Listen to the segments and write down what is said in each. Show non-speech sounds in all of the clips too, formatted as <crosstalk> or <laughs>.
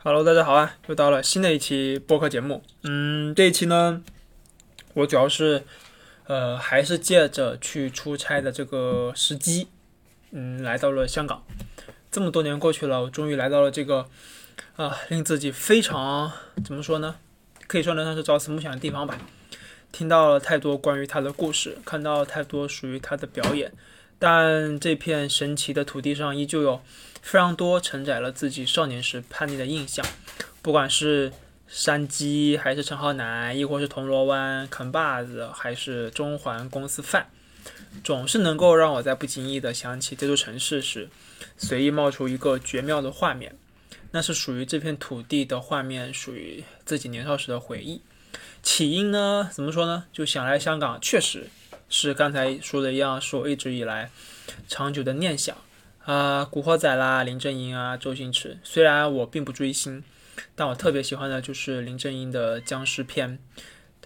Hello，大家好啊！又到了新的一期播客节目。嗯，这一期呢，我主要是呃，还是借着去出差的这个时机，嗯，来到了香港。这么多年过去了，我终于来到了这个啊，令自己非常怎么说呢？可以说呢，算是朝思暮想的地方吧。听到了太多关于他的故事，看到太多属于他的表演，但这片神奇的土地上依旧有。非常多承载了自己少年时叛逆的印象，不管是山鸡，还是陈浩南，亦或是铜锣湾啃把子，还是中环公司饭，总是能够让我在不经意的想起这座城市时，随意冒出一个绝妙的画面。那是属于这片土地的画面，属于自己年少时的回忆。起因呢，怎么说呢？就想来香港，确实是刚才说的一样，是我一直以来长久的念想。啊，古惑仔啦，林正英啊，周星驰。虽然我并不追星，但我特别喜欢的就是林正英的僵尸片。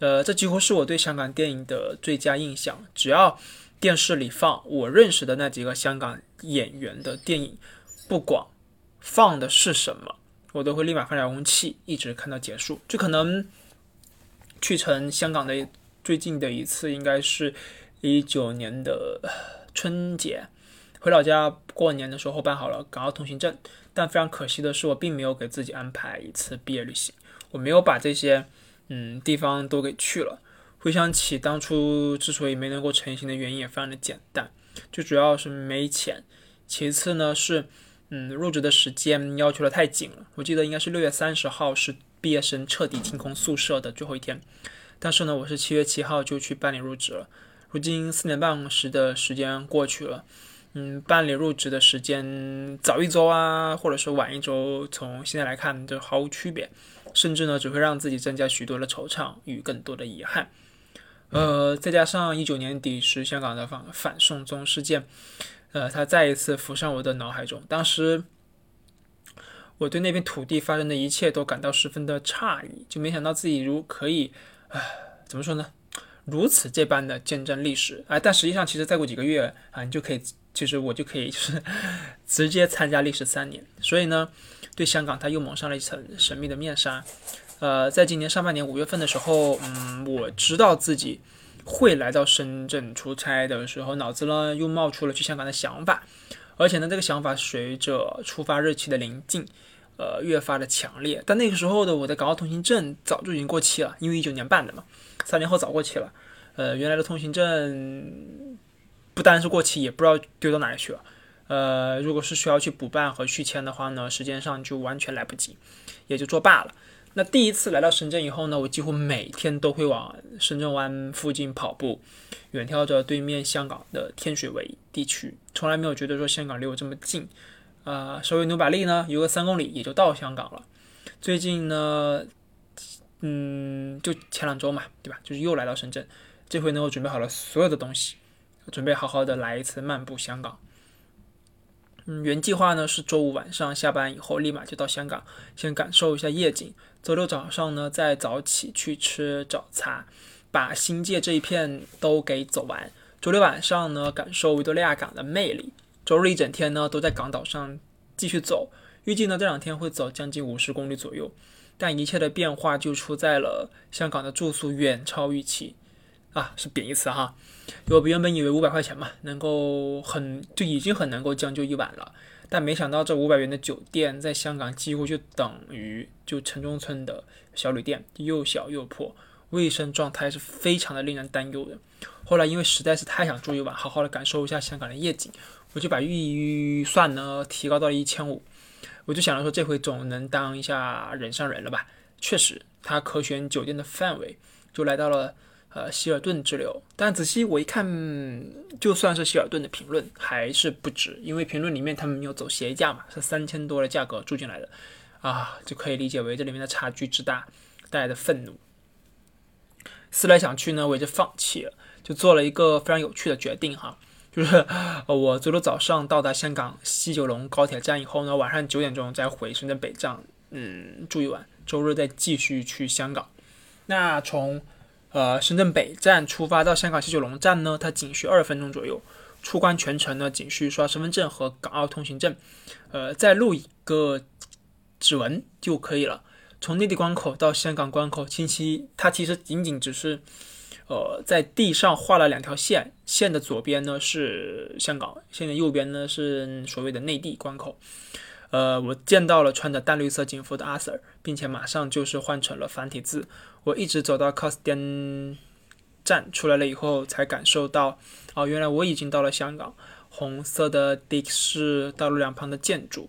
呃，这几乎是我对香港电影的最佳印象。只要电视里放我认识的那几个香港演员的电影，不管放的是什么，我都会立马放遥控器，一直看到结束。就可能去成香港的最近的一次，应该是一九年的春节。回老家过年的时候办好了港澳通行证，但非常可惜的是，我并没有给自己安排一次毕业旅行，我没有把这些嗯地方都给去了。回想起当初之所以没能够成行的原因也非常的简单，就主要是没钱，其次呢是嗯入职的时间要求的太紧了。我记得应该是六月三十号是毕业生彻底清空宿舍的最后一天，但是呢我是七月七号就去办理入职了。如今四年半时的时间过去了。嗯，办理入职的时间早一周啊，或者是晚一周，从现在来看都毫无区别，甚至呢只会让自己增加许多的惆怅与更多的遗憾。呃，再加上一九年底时香港的反反送中事件，呃，它再一次浮上我的脑海中。当时我对那片土地发生的一切都感到十分的诧异，就没想到自己如可以，唉，怎么说呢？如此这般的见证历史，哎，但实际上其实再过几个月啊，你就可以。其实我就可以就是 <laughs> 直接参加历时三年，所以呢，对香港它又蒙上了一层神秘的面纱。呃，在今年上半年五月份的时候，嗯，我知道自己会来到深圳出差的时候，脑子呢又冒出了去香港的想法，而且呢，这个想法随着出发日期的临近，呃，越发的强烈。但那个时候的我的港澳通行证早就已经过期了，因为一九年办的嘛，三年后早过期了。呃，原来的通行证。不单是过期，也不知道丢到哪里去了。呃，如果是需要去补办和续签的话呢，时间上就完全来不及，也就作罢了。那第一次来到深圳以后呢，我几乎每天都会往深圳湾附近跑步，远眺着对面香港的天水围地区，从来没有觉得说香港离我这么近。啊，稍微努把力呢，游个三公里也就到香港了。最近呢，嗯，就前两周嘛，对吧？就是又来到深圳，这回呢，我准备好了所有的东西。准备好好的来一次漫步香港。嗯，原计划呢是周五晚上下班以后立马就到香港，先感受一下夜景。周六早上呢再早起去吃早茶，把新界这一片都给走完。周六晚上呢感受维多利亚港的魅力。周日一整天呢都在港岛上继续走。预计呢这两天会走将近五十公里左右。但一切的变化就出在了香港的住宿远超预期。啊，是贬义词哈。我原本以为五百块钱嘛，能够很就已经很能够将就一晚了，但没想到这五百元的酒店在香港几乎就等于就城中村的小旅店，又小又破，卫生状态是非常的令人担忧的。后来因为实在是太想住一晚，好好的感受一下香港的夜景，我就把预算呢提高到了一千五。我就想着说这回总能当一下人上人了吧。确实，他可选酒店的范围就来到了。呃，希尔顿之流，但仔细我一看，就算是希尔顿的评论还是不值，因为评论里面他们有走协议价嘛，是三千多的价格住进来的，啊，就可以理解为这里面的差距之大带来的愤怒。思来想去呢，我也就放弃了，就做了一个非常有趣的决定哈，就是呃我周六早上到达香港西九龙高铁站以后呢，晚上九点钟再回深圳北站，嗯，住一晚，周日再继续去香港。那从呃，深圳北站出发到香港西九龙站呢，它仅需二十分钟左右。出关全程呢，仅需刷身份证和港澳通行证。呃，再录一个指纹就可以了。从内地关口到香港关口，信息它其实仅仅只是，呃，在地上画了两条线，线的左边呢是香港，线的右边呢是所谓的内地关口。呃，我见到了穿着淡绿色警服的阿 Sir，并且马上就是换成了繁体字。我一直走到 cos 店站出来了以后，才感受到，哦，原来我已经到了香港。红色的的士道路两旁的建筑。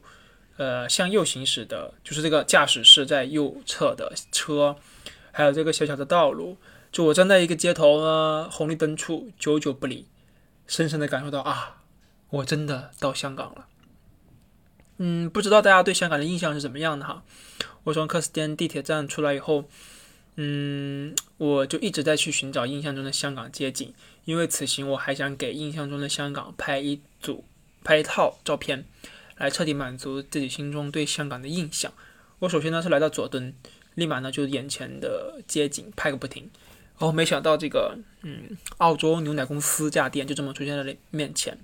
呃，向右行驶的，就是这个驾驶室在右侧的车，还有这个小小的道路。就我站在一个街头呢，红绿灯处，久久不离，深深的感受到啊，我真的到香港了。嗯，不知道大家对香港的印象是怎么样的哈？我从克斯汀地铁站出来以后，嗯，我就一直在去寻找印象中的香港街景，因为此行我还想给印象中的香港拍一组、拍一套照片。来彻底满足自己心中对香港的印象。我首先呢是来到佐敦，立马呢就眼前的街景拍个不停。哦，没想到这个嗯，澳洲牛奶公司这家店就这么出现在面前。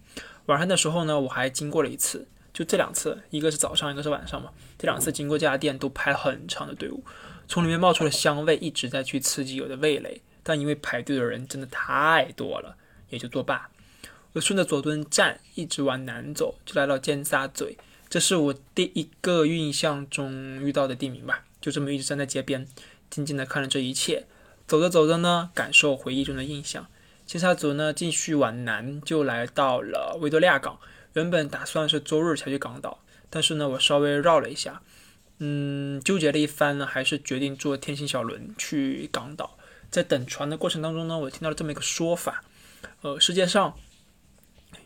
晚上的时候呢，我还经过了一次，就这两次，一个是早上，一个是晚上嘛。这两次经过这家店都排很长的队伍，从里面冒出的香味一直在去刺激我的味蕾，但因为排队的人真的太多了，也就作罢。我顺着佐敦站一直往南走，就来到尖沙咀。这是我第一个印象中遇到的地名吧。就这么一直站在街边，静静的看着这一切。走着走着呢，感受回忆中的印象。尖沙咀呢，继续往南就来到了维多利亚港。原本打算是周日才去港岛，但是呢，我稍微绕了一下，嗯，纠结了一番呢，还是决定坐天星小轮去港岛。在等船的过程当中呢，我听到了这么一个说法，呃，世界上。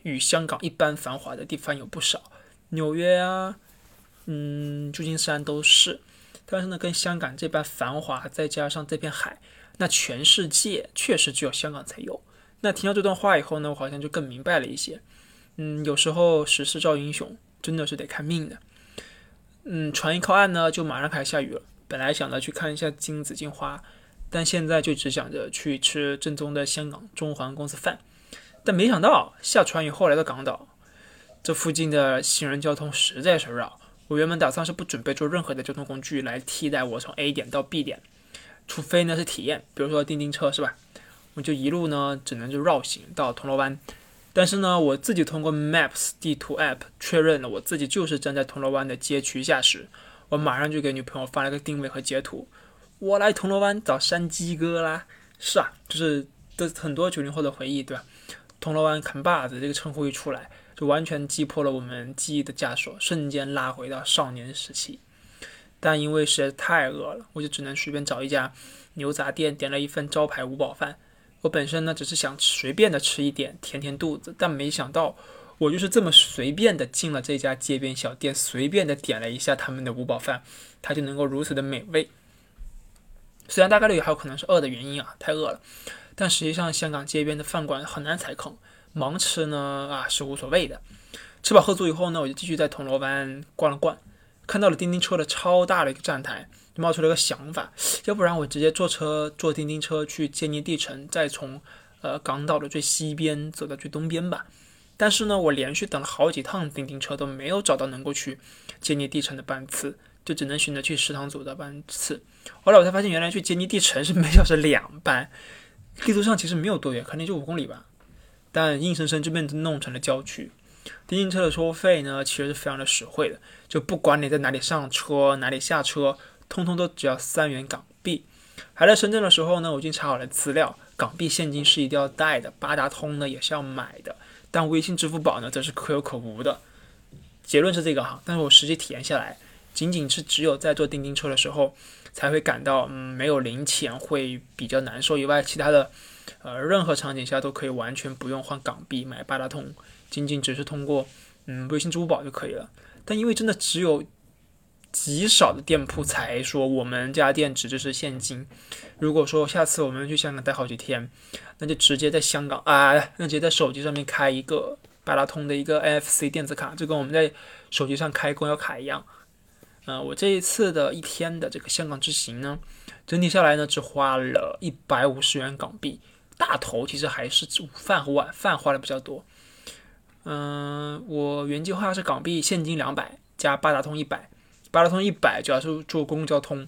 与香港一般繁华的地方有不少，纽约啊，嗯，旧金山都是。但是呢，跟香港这般繁华，再加上这片海，那全世界确实只有香港才有。那听到这段话以后呢，我好像就更明白了一些。嗯，有时候时势造英雄，真的是得看命的。嗯，船一靠岸呢，就马上开始下雨了。本来想着去看一下金紫荆花，但现在就只想着去吃正宗的香港中环公司饭。但没想到下船以后来到港岛，这附近的行人交通实在是绕。我原本打算是不准备坐任何的交通工具来替代我从 A 点到 B 点，除非呢是体验，比如说叮叮车是吧？我就一路呢只能就绕行到铜锣湾。但是呢，我自己通过 Maps 地图 App 确认了我自己就是站在铜锣湾的街区下时，我马上就给女朋友发了个定位和截图。我来铜锣湾找山鸡哥啦！是啊，就是这很多九零后的回忆，对吧？铜锣湾扛把子这个称呼一出来，就完全击破了我们记忆的枷锁，瞬间拉回到少年时期。但因为实在太饿了，我就只能随便找一家牛杂店，点了一份招牌五宝饭。我本身呢只是想随便的吃一点，填填肚子，但没想到我就是这么随便的进了这家街边小店，随便的点了一下他们的五宝饭，它就能够如此的美味。虽然大概率还有可能是饿的原因啊，太饿了。但实际上，香港街边的饭馆很难踩坑，盲吃呢啊是无所谓的。吃饱喝足以后呢，我就继续在铜锣湾逛了逛，看到了叮叮车的超大的一个站台，就冒出了一个想法，要不然我直接坐车坐叮叮车去坚尼地城，再从呃港岛的最西边走到最东边吧。但是呢，我连续等了好几趟叮叮车都没有找到能够去坚尼地城的班次，就只能选择去食堂组的班次。后来我才发现，原来去坚尼地城是每小时两班。地图上其实没有多远，可能就五公里吧，但硬生生就被弄成了郊区。电竞车的收费呢，其实是非常的实惠的，就不管你在哪里上车、哪里下车，通通都只要三元港币。还在深圳的时候呢，我已经查好了资料，港币现金是一定要带的，八达通呢也是要买的，但微信、支付宝呢则是可有可无的。结论是这个哈，但是我实际体验下来，仅仅是只有在坐叮叮车的时候。才会感到，嗯，没有零钱会比较难受。以外，其他的，呃，任何场景下都可以完全不用换港币买八达通，仅仅只是通过，嗯，微信、支付宝就可以了。但因为真的只有极少的店铺才说我们家店只支持现金。如果说下次我们去香港待好几天，那就直接在香港啊，那直接在手机上面开一个八达通的一个 NFC 电子卡，就跟我们在手机上开公交卡一样。嗯，我这一次的一天的这个香港之行呢，整体下来呢，只花了一百五十元港币。大头其实还是午饭和晚饭花的比较多。嗯，我原计划是港币现金两百加八达通一百，八达通一百主要是坐公共交通。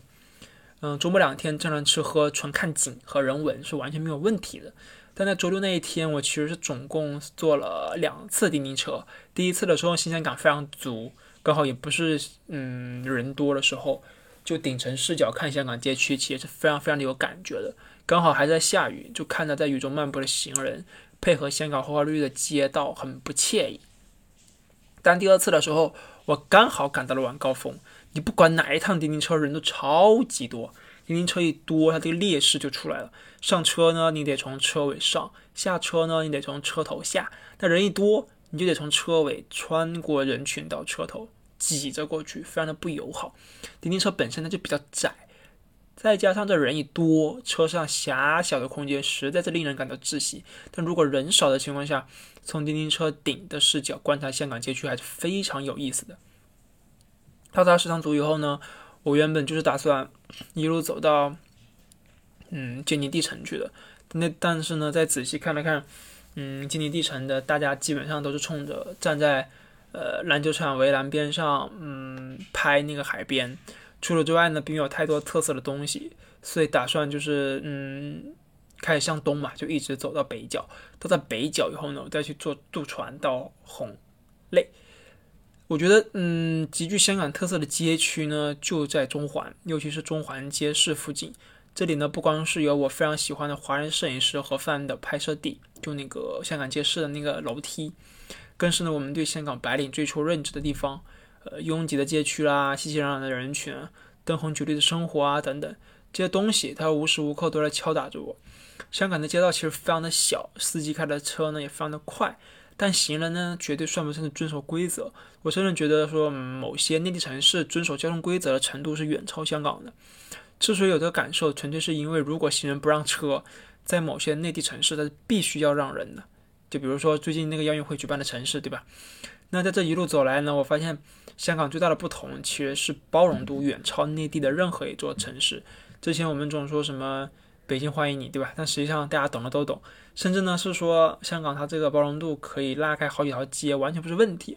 嗯，周末两天正常吃喝，纯看景和人文是完全没有问题的。但在周六那一天，我其实是总共坐了两次叮叮车。第一次的时候新鲜感非常足，刚好也不是嗯人多的时候，就顶层视角看香港街区，其实是非常非常的有感觉的。刚好还在下雨，就看着在雨中漫步的行人，配合香港花花绿绿的街道，很不惬意。但第二次的时候，我刚好赶到了晚高峰，你不管哪一趟滴滴车，人都超级多。滴滴车一多，它这个劣势就出来了。上车呢，你得从车尾上；下车呢，你得从车头下。那人一多，你就得从车尾穿过人群到车头，挤着过去，非常的不友好。滴滴车本身呢就比较窄，再加上这人一多，车上狭小的空间实在是令人感到窒息。但如果人少的情况下，从滴滴车顶的视角观察香港街区还是非常有意思的。到达食堂组以后呢？我原本就是打算一路走到，嗯，坚尼地城去的。那但是呢，再仔细看了看，嗯，坚尼地城的大家基本上都是冲着站在呃篮球场围栏边上，嗯，拍那个海边。除了之外呢，并没有太多特色的东西，所以打算就是嗯，开始向东嘛，就一直走到北角。到在北角以后呢，我再去坐渡船到红泪。我觉得，嗯，极具香港特色的街区呢，就在中环，尤其是中环街市附近。这里呢，不光是有我非常喜欢的华人摄影师何范的拍摄地，就那个香港街市的那个楼梯，更是呢我们对香港白领最初认知的地方。呃，拥挤的街区啦，熙熙攘攘的人群，灯红酒绿的生活啊，等等这些东西，它无时无刻都在敲打着我。香港的街道其实非常的小，司机开的车呢也非常的快。但行人呢，绝对算不上是遵守规则。我甚至觉得说，某些内地城市遵守交通规则的程度是远超香港的。之所以有这个感受，纯粹是因为如果行人不让车，在某些内地城市，它是必须要让人的。就比如说最近那个亚运会举办的城市，对吧？那在这一路走来呢，我发现香港最大的不同其实是包容度远超内地的任何一座城市。之前我们总说什么？北京欢迎你，对吧？但实际上大家懂的都懂，甚至呢是说香港它这个包容度可以拉开好几条街，完全不是问题。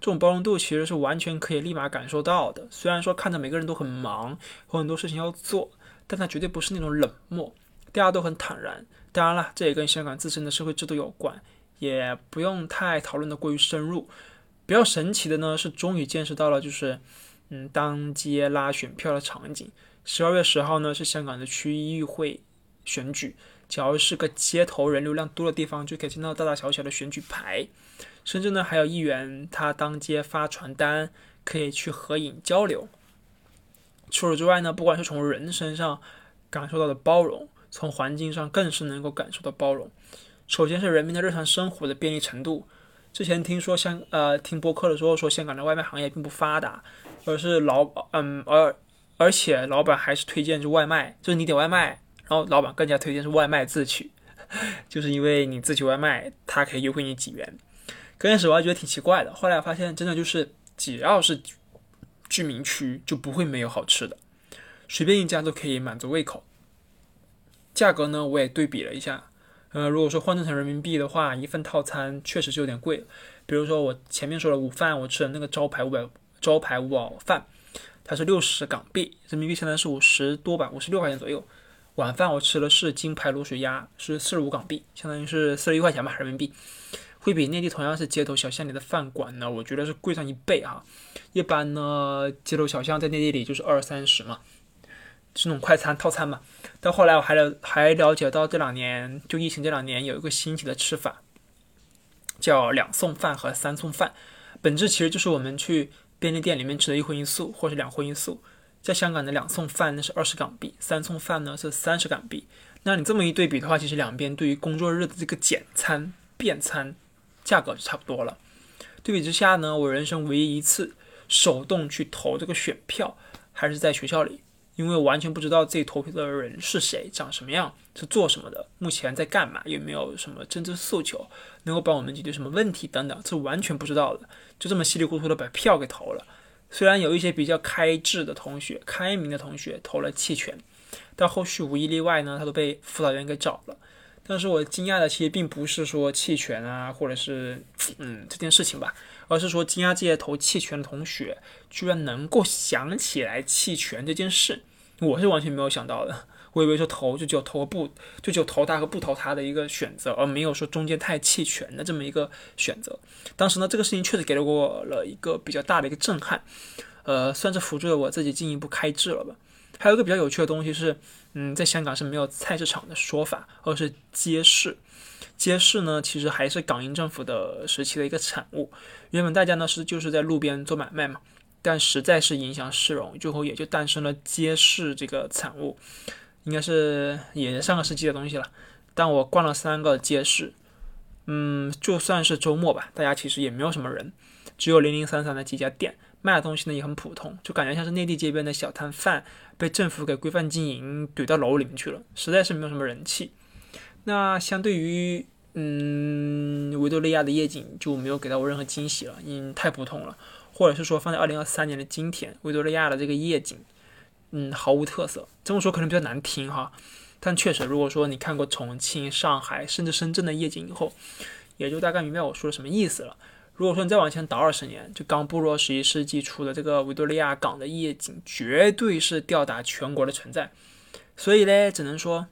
这种包容度其实是完全可以立马感受到的。虽然说看着每个人都很忙，有很多事情要做，但它绝对不是那种冷漠，大家都很坦然。当然了，这也跟香港自身的社会制度有关，也不用太讨论的过于深入。比较神奇的呢是，终于见识到了就是嗯当街拉选票的场景。十二月十号呢是香港的区议会。选举，只要是个街头人流量多的地方，就可以见到大大小小的选举牌。甚至呢，还有议员他当街发传单，可以去合影交流。除此之外呢，不管是从人身上感受到的包容，从环境上更是能够感受到包容。首先是人民的日常生活的便利程度。之前听说香呃听播客的时候说香港的外卖行业并不发达，而是老嗯而而且老板还是推荐就外卖，就是你点外卖。然后老板更加推荐是外卖自取，<laughs> 就是因为你自取外卖，他可以优惠你几元。刚开始我还觉得挺奇怪的，后来发现真的就是只要是居民区就不会没有好吃的，随便一家都可以满足胃口。价格呢，我也对比了一下，呃，如果说换算成人民币的话，一份套餐确实是有点贵。比如说我前面说的午饭，我吃的那个招牌五百招牌五宝饭，它是六十港币，人民币现在是五十多吧，五十六块钱左右。晚饭我吃的是金牌卤水鸭，是四十五港币，相当于是四十一块钱吧人民币，会比内地同样是街头小巷里的饭馆呢，我觉得是贵上一倍啊。一般呢，街头小巷在内地里就是二三十嘛，这种快餐套餐嘛。到后来我还了还了解到这两年就疫情这两年有一个新奇的吃法，叫两送饭和三送饭，本质其实就是我们去便利店里面吃的一荤一素或者两荤一素。在香港的两送饭那是二十港币，三送饭呢是三十港币。那你这么一对比的话，其实两边对于工作日的这个简餐、便餐价格就差不多了。对比之下呢，我人生唯一一次手动去投这个选票，还是在学校里，因为完全不知道自己投票的人是谁、长什么样、是做什么的、目前在干嘛、有没有什么政治诉求、能够帮我们解决什么问题等等，是完全不知道的。就这么稀里糊涂的把票给投了。虽然有一些比较开智的同学、开明的同学投了弃权，但后续无一例外呢，他都被辅导员给找了。但是我惊讶的其实并不是说弃权啊，或者是嗯这件事情吧，而是说惊讶这些投弃权的同学居然能够想起来弃权这件事，我是完全没有想到的。我以为说投就只有投不，就只有投他和不投他的一个选择，而没有说中间太弃权的这么一个选择。当时呢，这个事情确实给了我了一个比较大的一个震撼，呃，算是辅助了我自己进一步开智了吧。还有一个比较有趣的东西是，嗯，在香港是没有菜市场的说法，而是街市。街市呢，其实还是港英政府的时期的一个产物。原本大家呢是就是在路边做买卖嘛，但实在是影响市容，最后也就诞生了街市这个产物。应该是也是上个世纪的东西了，但我逛了三个街市，嗯，就算是周末吧，大家其实也没有什么人，只有零零散散的几家店，卖的东西呢也很普通，就感觉像是内地街边的小摊贩被政府给规范经营，怼到楼里面去了，实在是没有什么人气。那相对于，嗯，维多利亚的夜景就没有给到我任何惊喜了，因太普通了，或者是说放在二零二三年的今天，维多利亚的这个夜景。嗯，毫无特色。这么说可能比较难听哈，但确实，如果说你看过重庆、上海甚至深圳的夜景以后，也就大概明白我说的什么意思了。如果说你再往前倒二十年，就刚步入十一世纪初的这个维多利亚港的夜景，绝对是吊打全国的存在。所以呢，只能说，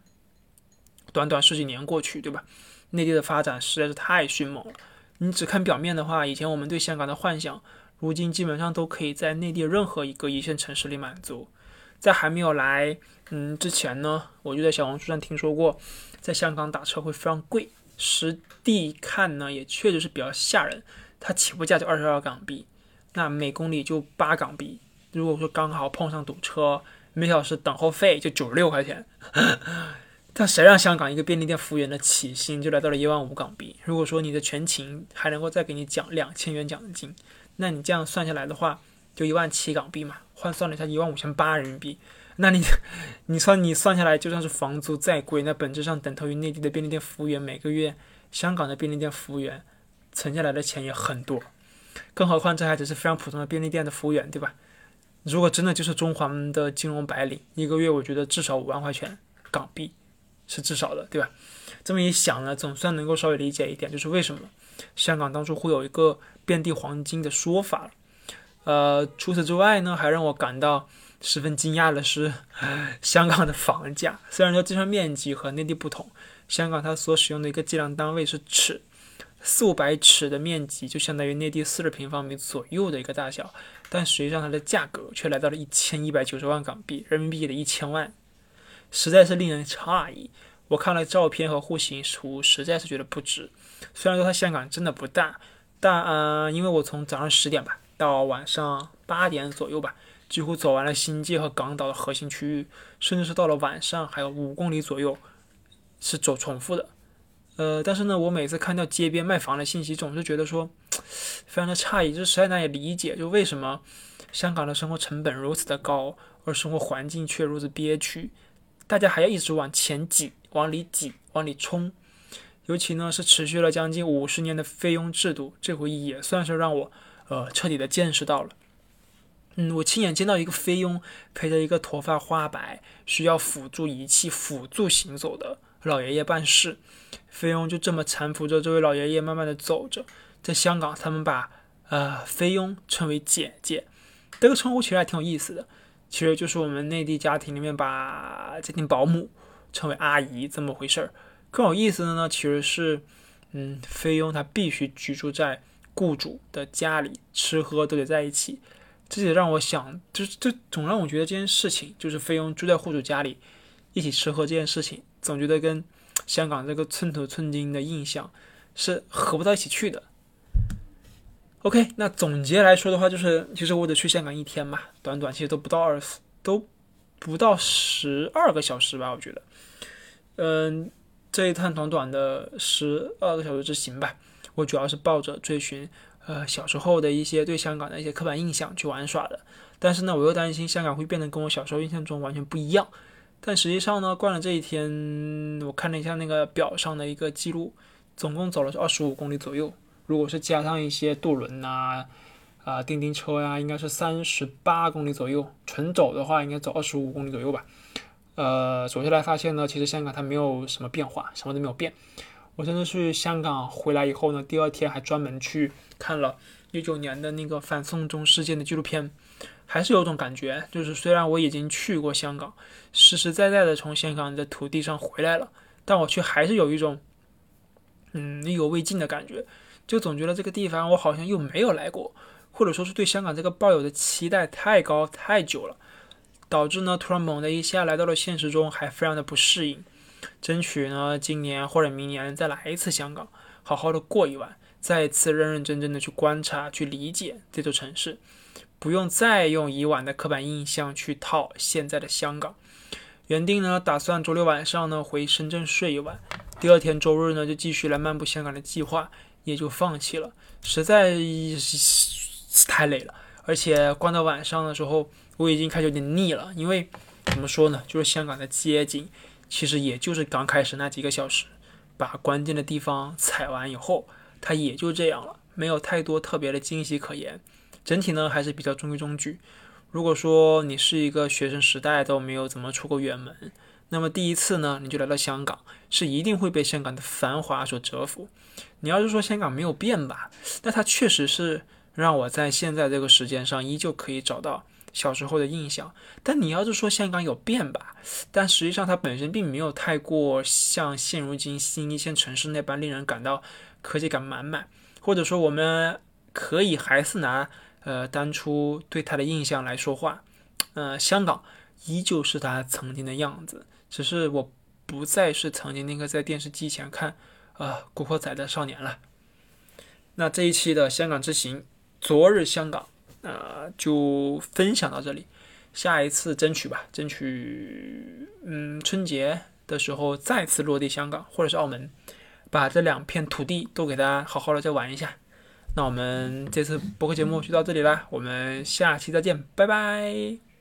短短十几年过去，对吧？内地的发展实在是太迅猛了。你只看表面的话，以前我们对香港的幻想，如今基本上都可以在内地任何一个一线城市里满足。在还没有来嗯之前呢，我就在小红书上听说过，在香港打车会非常贵，实地看呢也确实是比较吓人。它起步价就二十二港币，那每公里就八港币。如果说刚好碰上堵车，每小时等候费就九十六块钱。<laughs> 但谁让香港一个便利店服务员的起薪就来到了一万五港币？如果说你的全勤还能够再给你奖两千元奖金，那你这样算下来的话，就一万七港币嘛。换算了一下，一万五千八人民币，那你，你算你算下来，就算是房租再贵，那本质上等同于内地的便利店服务员每个月，香港的便利店服务员存下来的钱也很多，更何况这还只是非常普通的便利店的服务员，对吧？如果真的就是中环的金融白领，一个月我觉得至少五万块钱港币是至少的，对吧？这么一想呢，总算能够稍微理解一点，就是为什么香港当初会有一个遍地黄金的说法。呃，除此之外呢，还让我感到十分惊讶的是，香港的房价。虽然说计算面积和内地不同，香港它所使用的一个计量单位是尺，四五百尺的面积就相当于内地四十平方米左右的一个大小，但实际上它的价格却来到了一千一百九十万港币，人民币的一千万，实在是令人诧异。我看了照片和户型图，实在是觉得不值。虽然说它香港真的不大，但嗯，因为我从早上十点吧。到晚上八点左右吧，几乎走完了新界和港岛的核心区域，甚至是到了晚上还有五公里左右是走重复的。呃，但是呢，我每次看到街边卖房的信息，总是觉得说非常的诧异，就实在难以理解，就为什么香港的生活成本如此的高，而生活环境却如此憋屈，大家还要一直往前挤、往里挤、往里冲。尤其呢是持续了将近五十年的菲佣制度，这回也算是让我。呃，彻底的见识到了。嗯，我亲眼见到一个菲佣陪着一个头发花白、需要辅助仪器辅助行走的老爷爷办事，菲佣就这么搀扶着这位老爷爷慢慢的走着。在香港，他们把呃菲佣称为姐姐，这个称呼其实还挺有意思的。其实就是我们内地家庭里面把家庭保姆称为阿姨这么回事儿。更有意思的呢，其实是嗯，菲佣她必须居住在。雇主的家里吃喝都得在一起，这也让我想，就是这总让我觉得这件事情，就是菲佣住在户主家里一起吃喝这件事情，总觉得跟香港这个寸土寸金的印象是合不到一起去的。OK，那总结来说的话，就是其实我得去香港一天嘛，短短其实都不到二十，都不到十二个小时吧，我觉得，嗯，这一趟短短的十二个小时之行吧。我主要是抱着追寻，呃，小时候的一些对香港的一些刻板印象去玩耍的，但是呢，我又担心香港会变得跟我小时候印象中完全不一样。但实际上呢，逛了这一天，我看了一下那个表上的一个记录，总共走了是二十五公里左右。如果是加上一些渡轮呐，啊，叮叮车呀，应该是三十八公里左右。纯走的话，应该走二十五公里左右吧。呃，走下来发现呢，其实香港它没有什么变化，什么都没有变。我真的去香港回来以后呢，第二天还专门去看了一九年的那个反送中事件的纪录片，还是有种感觉，就是虽然我已经去过香港，实实在在的从香港的土地上回来了，但我却还是有一种，嗯，意犹未尽的感觉，就总觉得这个地方我好像又没有来过，或者说是对香港这个抱有的期待太高太久了，导致呢突然猛的一下来到了现实中，还非常的不适应。争取呢，今年或者明年再来一次香港，好好的过一晚，再次认认真真的去观察、去理解这座城市，不用再用以往的刻板印象去套现在的香港。原定呢，打算周六晚上呢回深圳睡一晚，第二天周日呢就继续来漫步香港的计划也就放弃了，实在是太累了，而且逛到晚上的时候，我已经开始有点腻了，因为怎么说呢，就是香港的街景。其实也就是刚开始那几个小时，把关键的地方踩完以后，它也就这样了，没有太多特别的惊喜可言。整体呢还是比较中规中矩。如果说你是一个学生时代都没有怎么出过远门，那么第一次呢你就来到香港，是一定会被香港的繁华所折服。你要是说香港没有变吧，那它确实是让我在现在这个时间上依旧可以找到。小时候的印象，但你要是说香港有变吧，但实际上它本身并没有太过像现如今新一线城市那般令人感到科技感满满，或者说我们可以还是拿呃当初对它的印象来说话，呃，香港依旧是它曾经的样子，只是我不再是曾经那个在电视机前看啊古惑仔的少年了。那这一期的香港之行，昨日香港。呃，就分享到这里，下一次争取吧，争取嗯春节的时候再次落地香港或者是澳门，把这两片土地都给大家好好的再玩一下。那我们这次播客节目就到这里啦，我们下期再见，拜拜。